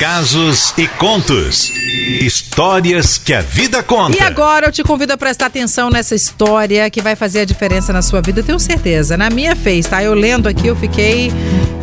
Casos e contos. Histórias que a vida conta. E agora eu te convido a prestar atenção nessa história que vai fazer a diferença na sua vida, tenho certeza. Na minha fez, tá? Eu lendo aqui, eu fiquei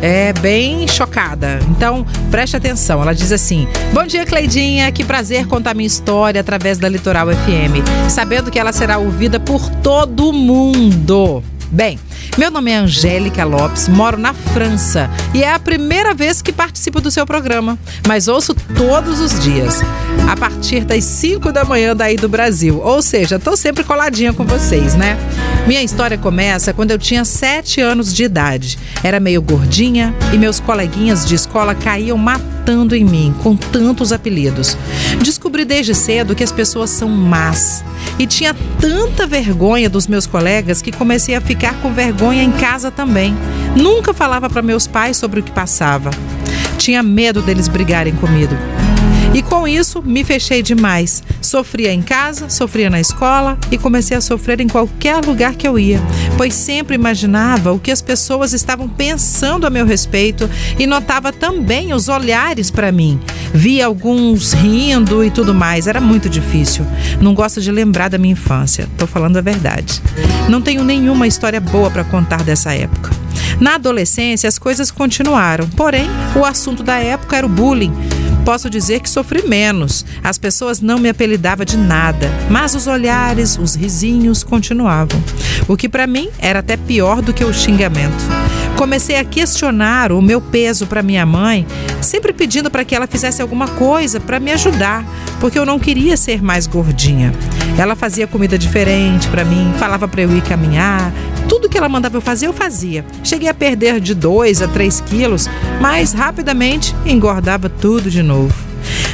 é, bem chocada. Então, preste atenção. Ela diz assim: Bom dia, Cleidinha. Que prazer contar minha história através da Litoral FM, sabendo que ela será ouvida por todo mundo. Bem, meu nome é Angélica Lopes, moro na França e é a primeira vez que participo do seu programa, mas ouço todos os dias, a partir das 5 da manhã daí do Brasil. Ou seja, tô sempre coladinha com vocês, né? Minha história começa quando eu tinha 7 anos de idade. Era meio gordinha e meus coleguinhas de escola caíam matando em mim com tantos apelidos. Descobri desde cedo que as pessoas são más e tinha tanta vergonha dos meus colegas que comecei a ficar com vergonha em casa também. Nunca falava para meus pais sobre o que passava. Tinha medo deles brigarem comigo. E com isso, me fechei demais. Sofria em casa, sofria na escola e comecei a sofrer em qualquer lugar que eu ia, pois sempre imaginava o que as pessoas estavam pensando a meu respeito e notava também os olhares para mim. Via alguns rindo e tudo mais, era muito difícil. Não gosto de lembrar da minha infância, tô falando a verdade. Não tenho nenhuma história boa para contar dessa época. Na adolescência, as coisas continuaram, porém, o assunto da época era o bullying posso dizer que sofri menos. As pessoas não me apelidavam de nada, mas os olhares, os risinhos continuavam. O que para mim era até pior do que o xingamento. Comecei a questionar o meu peso para minha mãe, sempre pedindo para que ela fizesse alguma coisa para me ajudar, porque eu não queria ser mais gordinha. Ela fazia comida diferente para mim, falava para eu ir caminhar, tudo que ela mandava eu fazer, eu fazia. Cheguei a perder de 2 a 3 quilos, mas rapidamente engordava tudo de novo.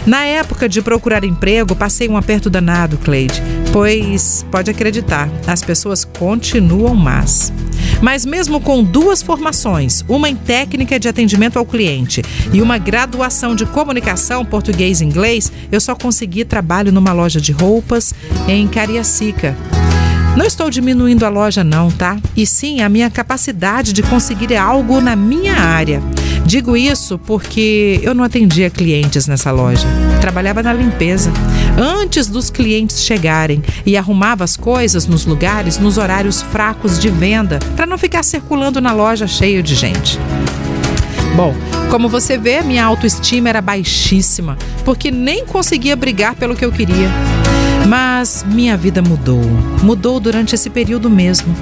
Na época de procurar emprego, passei um aperto danado, Cleide, pois, pode acreditar, as pessoas continuam más. Mas mesmo com duas formações, uma em técnica de atendimento ao cliente e uma graduação de comunicação português e inglês, eu só consegui trabalho numa loja de roupas em Cariacica, não estou diminuindo a loja, não, tá? E sim a minha capacidade de conseguir algo na minha área. Digo isso porque eu não atendia clientes nessa loja. Trabalhava na limpeza. Antes dos clientes chegarem e arrumava as coisas nos lugares nos horários fracos de venda, para não ficar circulando na loja cheio de gente. Bom, como você vê, minha autoestima era baixíssima, porque nem conseguia brigar pelo que eu queria. Mas minha vida mudou. Mudou durante esse período mesmo.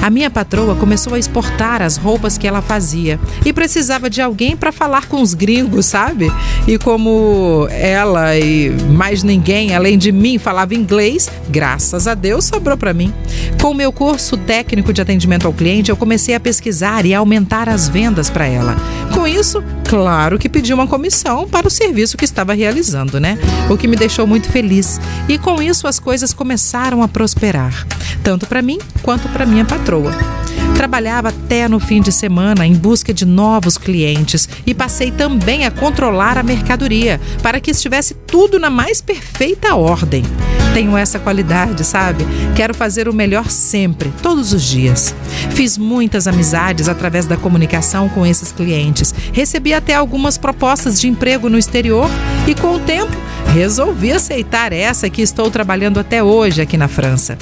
A minha patroa começou a exportar as roupas que ela fazia e precisava de alguém para falar com os gringos, sabe? E como ela e mais ninguém além de mim falava inglês, graças a Deus sobrou para mim. Com o meu curso técnico de atendimento ao cliente, eu comecei a pesquisar e a aumentar as vendas para ela. Com isso, claro que pedi uma comissão para o serviço que estava realizando, né? O que me deixou muito feliz. E com isso as coisas começaram a prosperar, tanto para mim quanto para minha patroa. Trabalhava até no fim de semana em busca de novos clientes e passei também a controlar a mercadoria para que estivesse tudo na mais perfeita ordem. Tenho essa qualidade, sabe? Quero fazer o melhor sempre, todos os dias. Fiz muitas amizades através da comunicação com esses clientes. Recebi até algumas propostas de emprego no exterior e, com o tempo, resolvi aceitar essa que estou trabalhando até hoje aqui na França.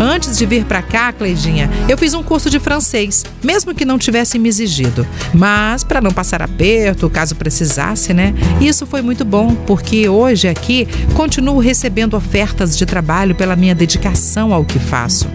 Antes de vir para cá, Cleidinha, eu fiz um curso de francês, mesmo que não tivesse me exigido. Mas para não passar aperto, caso precisasse, né? Isso foi muito bom, porque hoje aqui continuo recebendo ofertas de trabalho pela minha dedicação ao que faço.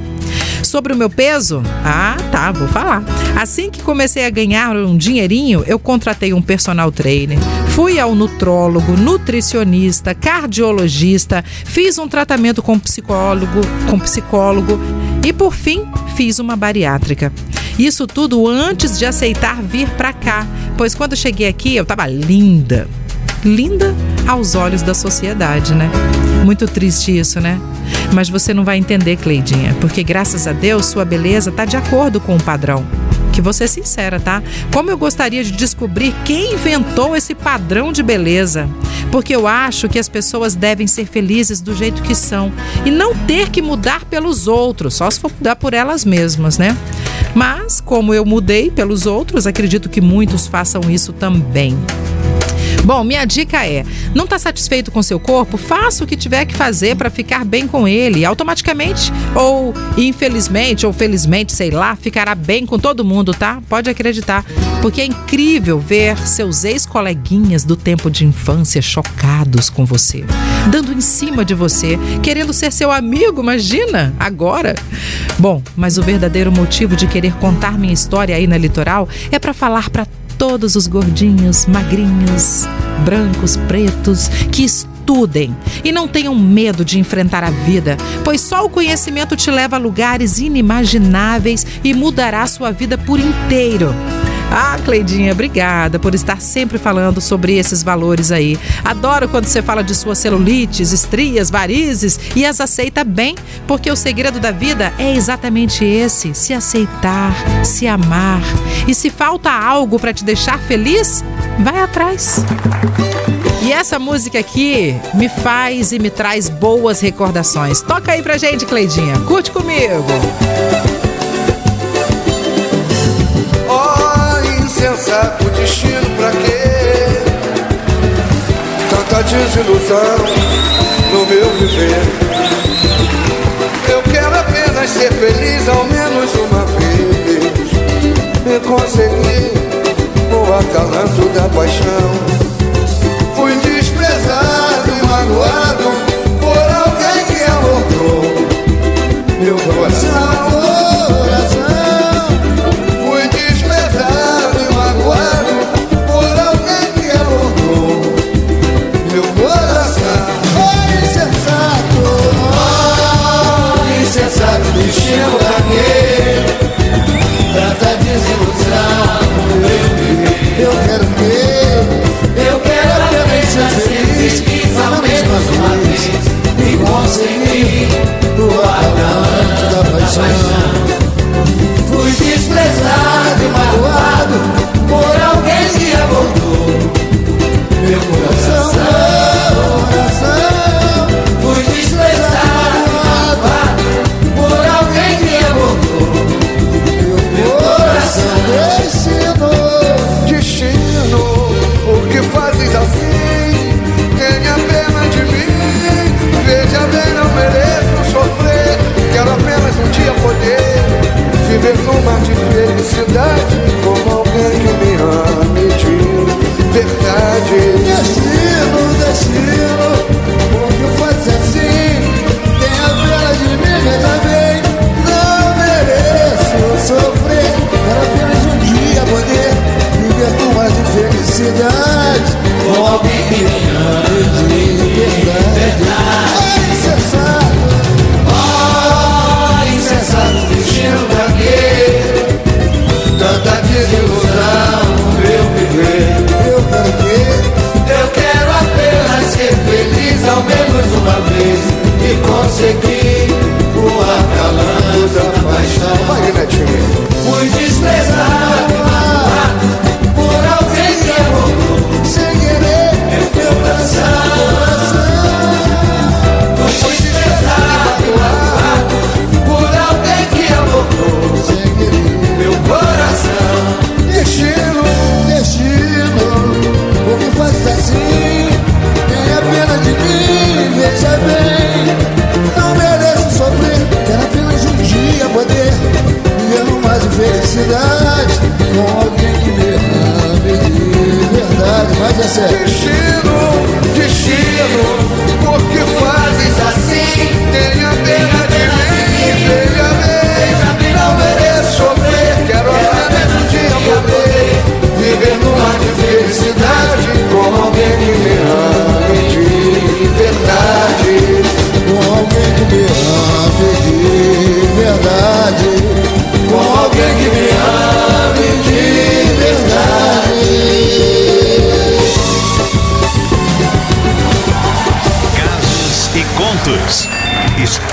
Sobre o meu peso? Ah, tá, vou falar. Assim que comecei a ganhar um dinheirinho, eu contratei um personal trainer. Fui ao nutrólogo, nutricionista, cardiologista, fiz um tratamento com psicólogo, com psicólogo e por fim fiz uma bariátrica. Isso tudo antes de aceitar vir para cá, pois quando cheguei aqui eu tava linda. Linda aos olhos da sociedade, né? Muito triste isso, né? Mas você não vai entender, Cleidinha, porque graças a Deus sua beleza tá de acordo com o padrão que vou ser sincera, tá? Como eu gostaria de descobrir quem inventou esse padrão de beleza. Porque eu acho que as pessoas devem ser felizes do jeito que são e não ter que mudar pelos outros, só se for mudar por elas mesmas, né? Mas, como eu mudei pelos outros, acredito que muitos façam isso também. Bom, minha dica é: não está satisfeito com seu corpo? Faça o que tiver que fazer para ficar bem com ele. Automaticamente, ou infelizmente, ou felizmente, sei lá, ficará bem com todo mundo, tá? Pode acreditar. Porque é incrível ver seus ex-coleguinhas do tempo de infância chocados com você, dando em cima de você, querendo ser seu amigo, imagina? Agora. Bom, mas o verdadeiro motivo de querer contar minha história aí na litoral é para falar para todos os gordinhos, magrinhos, brancos, pretos que estudem e não tenham medo de enfrentar a vida, pois só o conhecimento te leva a lugares inimagináveis e mudará sua vida por inteiro. Ah, Cleidinha, obrigada por estar sempre falando sobre esses valores aí. Adoro quando você fala de suas celulites, estrias, varizes e as aceita bem, porque o segredo da vida é exatamente esse: se aceitar, se amar. E se falta algo para te deixar feliz, vai atrás. E essa música aqui me faz e me traz boas recordações. Toca aí pra gente, Cleidinha. Curte comigo. Insensato destino pra quê? Tanta desilusão no meu viver. Eu quero apenas ser feliz ao menos uma vez. E conseguir o acalanto da paixão. Fui desprezado e magoado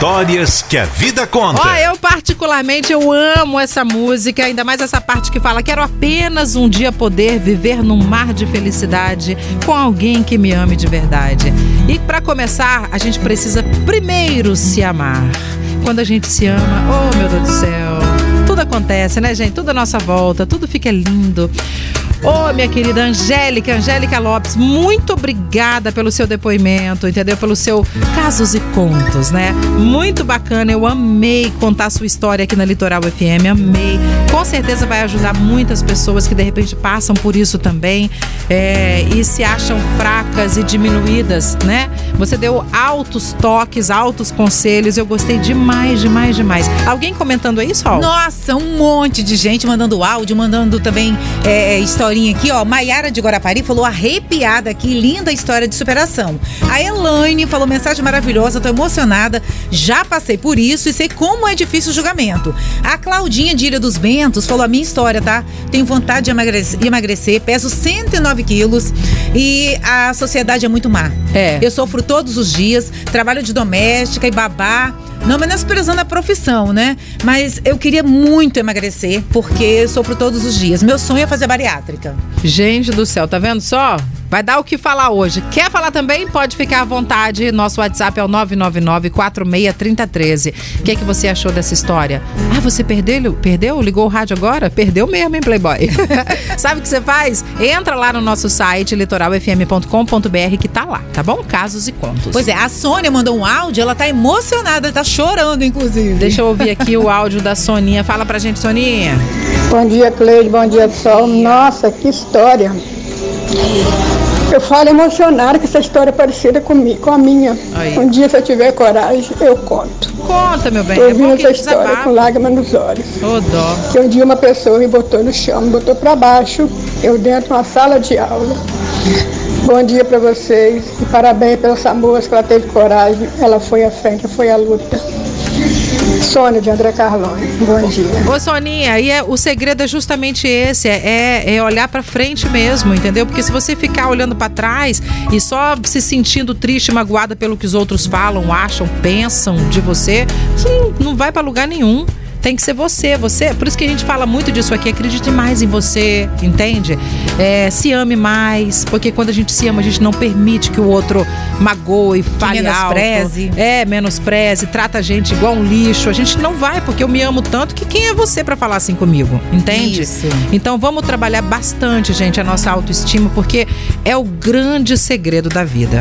Histórias que a vida conta. Ó, oh, eu particularmente eu amo essa música, ainda mais essa parte que fala quero apenas um dia poder viver num mar de felicidade com alguém que me ame de verdade. E para começar, a gente precisa primeiro se amar. Quando a gente se ama, oh meu Deus do céu, tudo acontece, né, gente? Tudo à nossa volta, tudo fica lindo. Ô, oh, minha querida Angélica, Angélica Lopes, muito obrigada pelo seu depoimento, entendeu? Pelo seu casos e contos, né? Muito bacana, eu amei contar a sua história aqui na Litoral FM, amei. Com certeza vai ajudar muitas pessoas que de repente passam por isso também é, e se acham fracas e diminuídas, né? Você deu altos toques, altos conselhos, eu gostei demais, demais, demais. Alguém comentando aí, Sol? Nossa, um monte de gente mandando áudio, mandando também é, história historinha aqui, ó. Maiara de Guarapari falou arrepiada aqui, linda história de superação. A Elaine falou mensagem maravilhosa, tô emocionada. Já passei por isso e sei como é difícil o julgamento. A Claudinha de Ilha dos Bentos falou a minha história, tá? Tenho vontade de emagrecer, emagrecer peso 109 quilos e a sociedade é muito má. É. Eu sofro todos os dias, trabalho de doméstica e babá. Não menosprezando a profissão, né? Mas eu queria muito emagrecer, porque sofro todos os dias. Meu sonho é fazer bariátrica. Gente do céu, tá vendo só? Vai dar o que falar hoje. Quer falar também? Pode ficar à vontade. Nosso WhatsApp é o 999-463013. O que é que você achou dessa história? Ah, você perdeu? Perdeu? Ligou o rádio agora? Perdeu mesmo, hein, Playboy? Sabe o que você faz? Entra lá no nosso site, litoralfm.com.br, que tá lá, tá bom? Casos e contos. Pois é, a Sônia mandou um áudio, ela tá emocionada, tá chorando, inclusive. Deixa eu ouvir aqui o áudio da Soninha. Fala pra gente, Soninha. Bom dia, Cleide. Bom dia, pessoal. Nossa, que história. Eu falo emocionado que essa história é parecida comigo, com a minha. Aí. Um dia, se eu tiver coragem, eu conto. Conta, meu bem. Eu é vi essa história com lágrimas nos olhos. Ô, dó. Que um dia uma pessoa me botou no chão, me botou para baixo, eu dentro de uma sala de aula. Bom dia para vocês e parabéns pela essa moça que ela teve coragem. Ela foi à frente, foi à luta. Sônia de André Carlone. Bom dia. Ô, Soninha, e é, o segredo é justamente esse: é, é, é olhar para frente mesmo, entendeu? Porque se você ficar olhando para trás e só se sentindo triste, magoada pelo que os outros falam, acham, pensam de você, você não, não vai para lugar nenhum tem que ser você. Você, por isso que a gente fala muito disso aqui. Acredite mais em você, entende? É, se ame mais, porque quando a gente se ama, a gente não permite que o outro magoe, fale menospreze. alto. É, menospreze, trata a gente igual um lixo. A gente não vai, porque eu me amo tanto que quem é você para falar assim comigo, entende? Isso. Então vamos trabalhar bastante, gente, a nossa autoestima, porque é o grande segredo da vida.